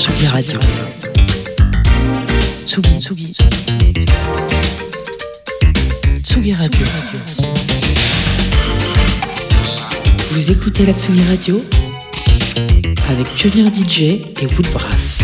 Tsugi Radio. Tsugi, Tsugi. Tsugi Radio. Vous écoutez la Tsugi Radio avec Pionnier DJ et Woodbrass.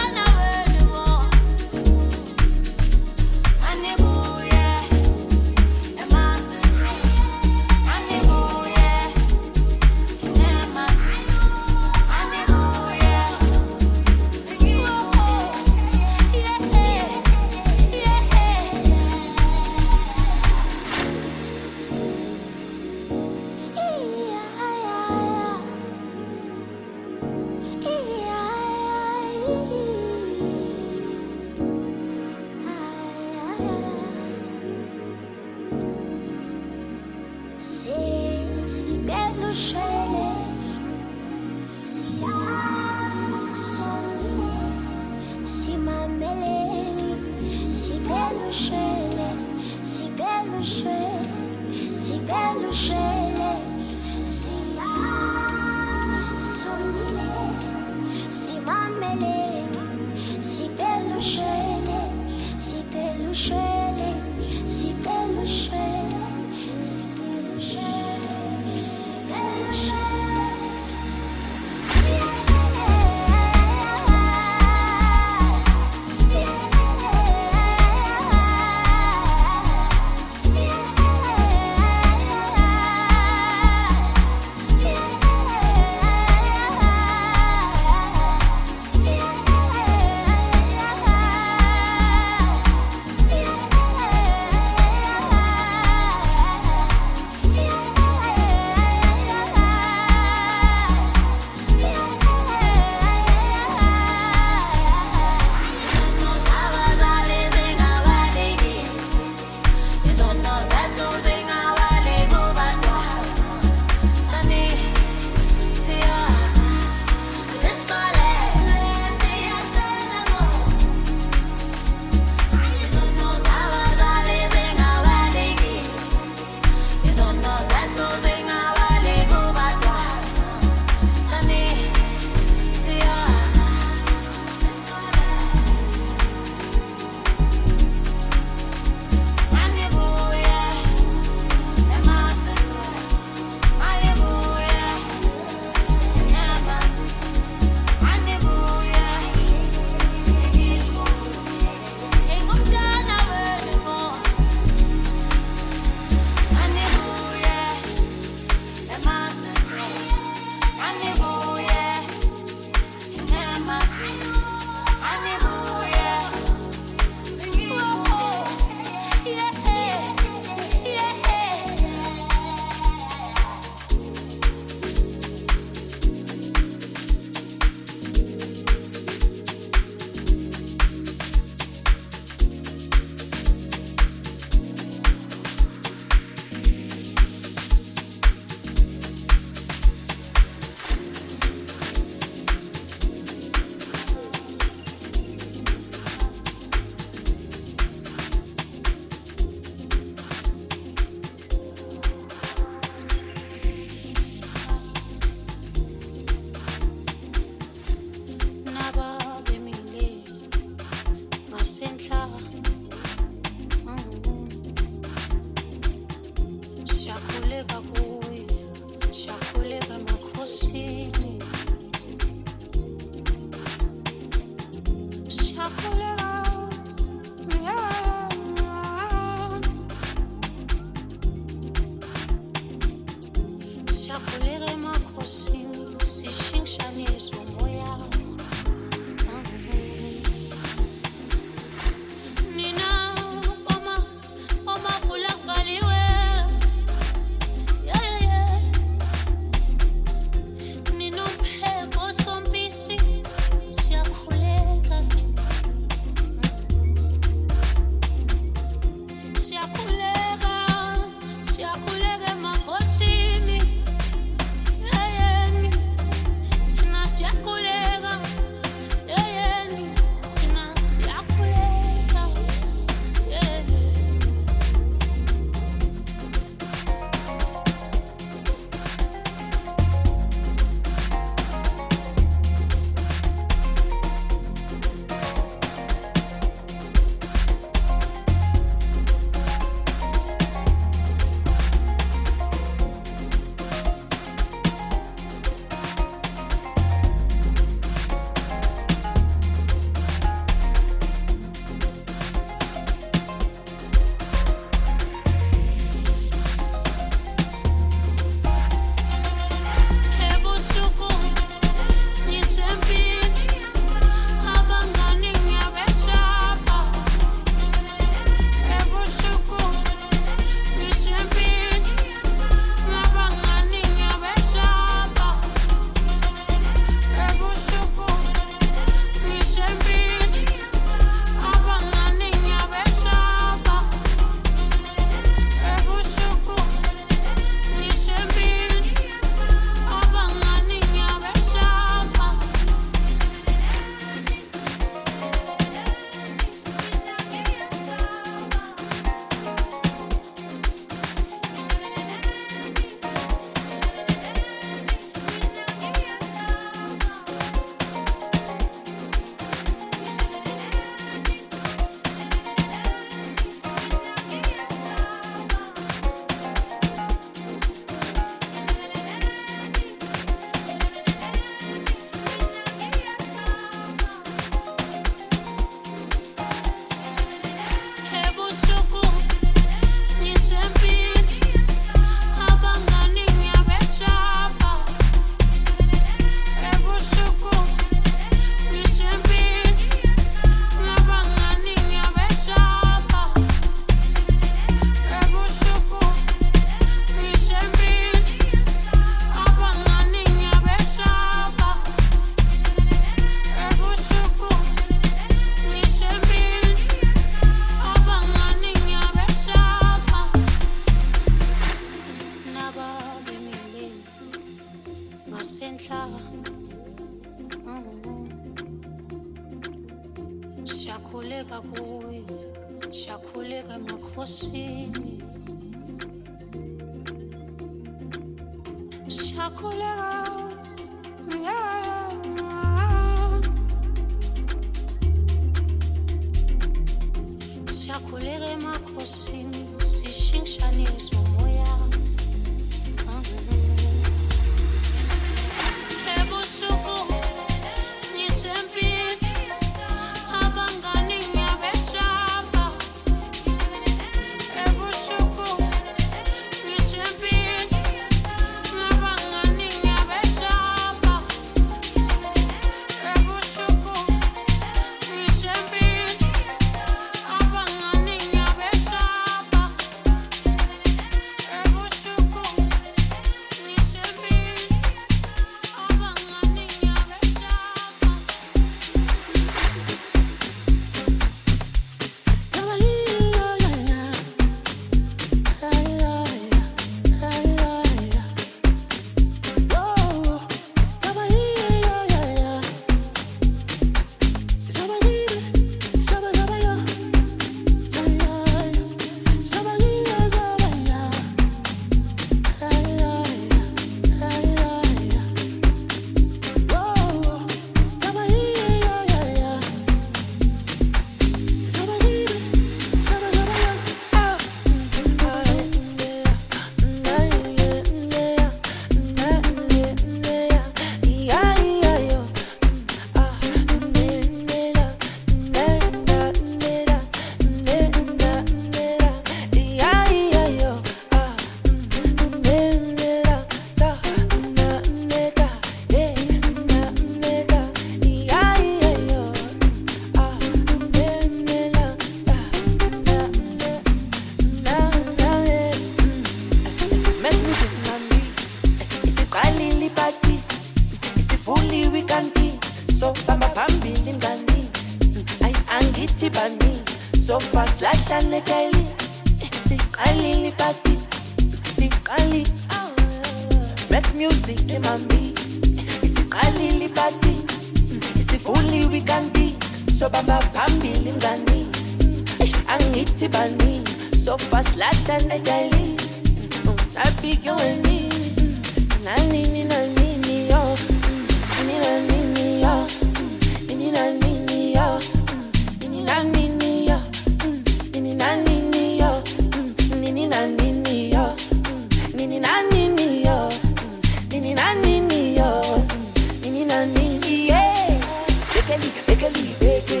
Bekeli, bekeli, beke.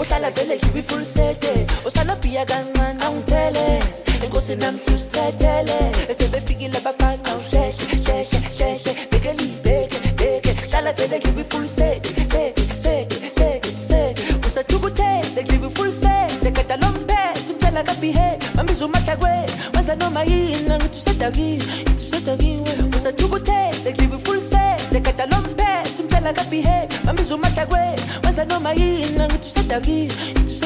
Osala bele kibi full sete. Osala piya gunman. Mamizo matagwe, wanza no mayina, ngitusatagi, ngitusatagi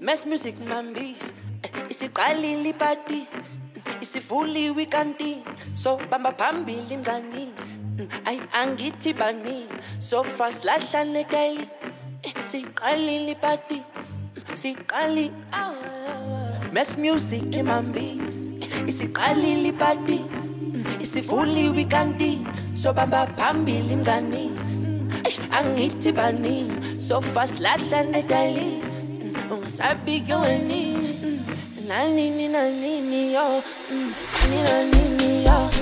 Mess music mambis. Isiqalile ipati isivuliwe ikanti. So bamba phambili mngani. I angiti bani? So fast lahlanekele siqalile ipati siqali ah. Mess music mambis. Isiqalile ipati isivuliwe ikanti. So bamba phambili mngani angithi bani? So fast lahlane dali ungasabi gweni nanini nanini yo? Nanini nanini yo?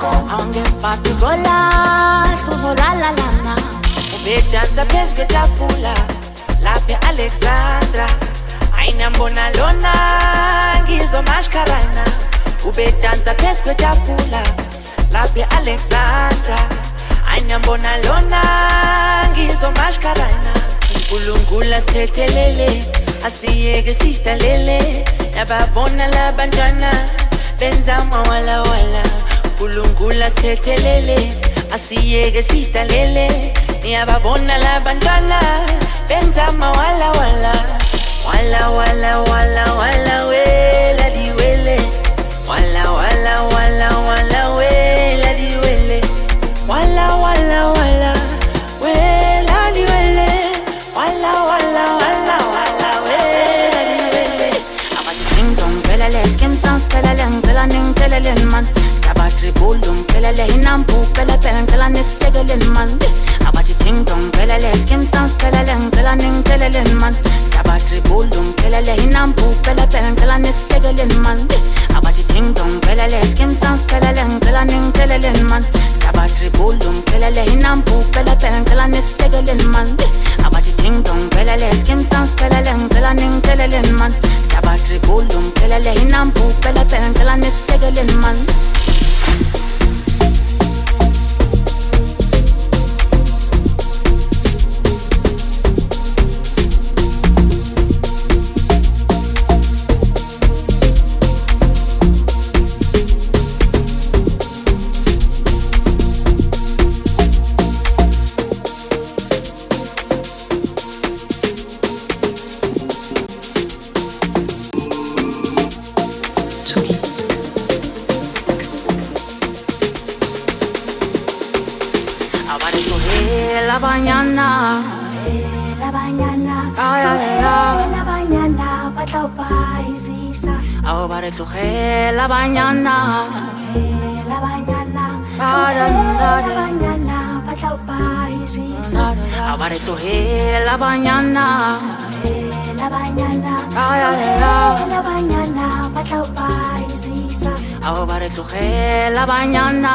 Ukulala awungephatha uzolahla uzolalalana ubedansa phezu kwetafula lapha e-alexandra ayinambona lona ngizomashkarana ubedansa phezu kwetafula lapha e-alexandra ayinambona lona ngizomashkarana unkulunkulu asithethelele asiyeke sidalele nababona labantwana benza mawalawala Culungula tetelele, así llegues y talele. Ni la bandana, di. Wala di sabatribulu ngiphelele inampu pele pele ngicela nisihlekeleni man abathi ding dong pelele skim sans pelele ngicela ningitsheleleni man sabatribulu ngiphelele inampu pele pele ngicela nisihlekeleni man abathi ding dong pelele skim sans pelele ngicela ningitsheleleni man sabatribulu ngiphelele inampu pele pele ngicela nisihlekeleni man abathi ding dong pelele skim sans pelele ngicela ningitsheleleni man sabatribulu ngiphelele inampu pele pele ngicela nisihlekeleni man Tsugi. Banyana La banyana, Ay, ay, ay. la banyana, batla paisisa. ao ba re tlogela banyana La Ah, da, da, la da. banyana, batla paisisa. ao ba re tlogela banyana La banyana, Ay, ay, ay. la banyana, batla paisisa. ao ba re tlogela banyana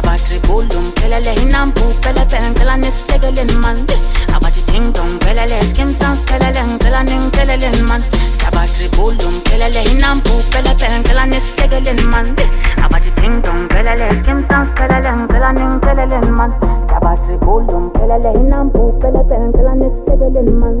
sabatribulu ngiphelele inampu pele pele ngicela nisihlekeleni man abathi ding dong pelele skim sans pelele ngicela ningitsheleleni man. Sabatribulu ngiphelele inampu pele pele ngicela nisihlekeleni man abathi ding dong pelele skim sans pelele ngicela ningitsheleleni man. Sabatribulu ngiphelele inampu pele pele ngicela nisihlekeleni man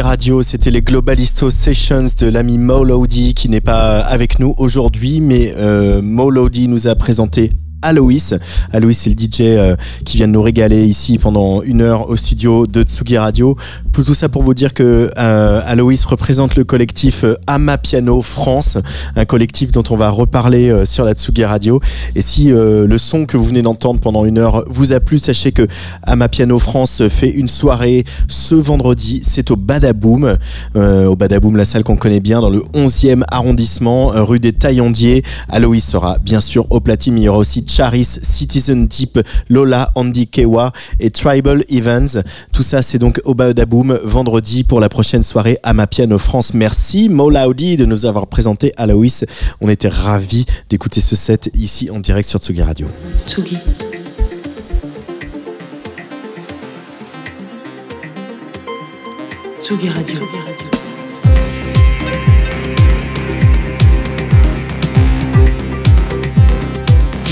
Radio, c'était les Globalisto Sessions de l'ami Molody qui n'est pas avec nous aujourd'hui, mais euh, Molody nous a présenté Aloïs. Aloïs, c'est le DJ euh, qui vient de nous régaler ici pendant une heure au studio de Tsugi Radio. Tout ça pour vous dire que euh, Aloïs représente le collectif euh, Ama Piano France, un collectif dont on va reparler euh, sur la Tsugi Radio. Et si le son que vous venez d'entendre pendant une heure vous a plu, sachez que Ama Piano France fait une soirée ce vendredi, c'est au Badaboom. Au Badaboom, la salle qu'on connaît bien dans le 11e arrondissement, rue des Taillandiers. Aloïs sera bien sûr au platine, mais il y aura aussi Charis, Citizen Deep, Lola, Andy Kewa et Tribal Evans. Tout ça, c'est donc au Badaboom vendredi pour la prochaine soirée à ma piano France. Merci Molaudi de nous avoir présenté Aloïs. On était ravis d'écouter ce set ici en direct sur Tsugi Radio. Tsugi. Tsugi Radio.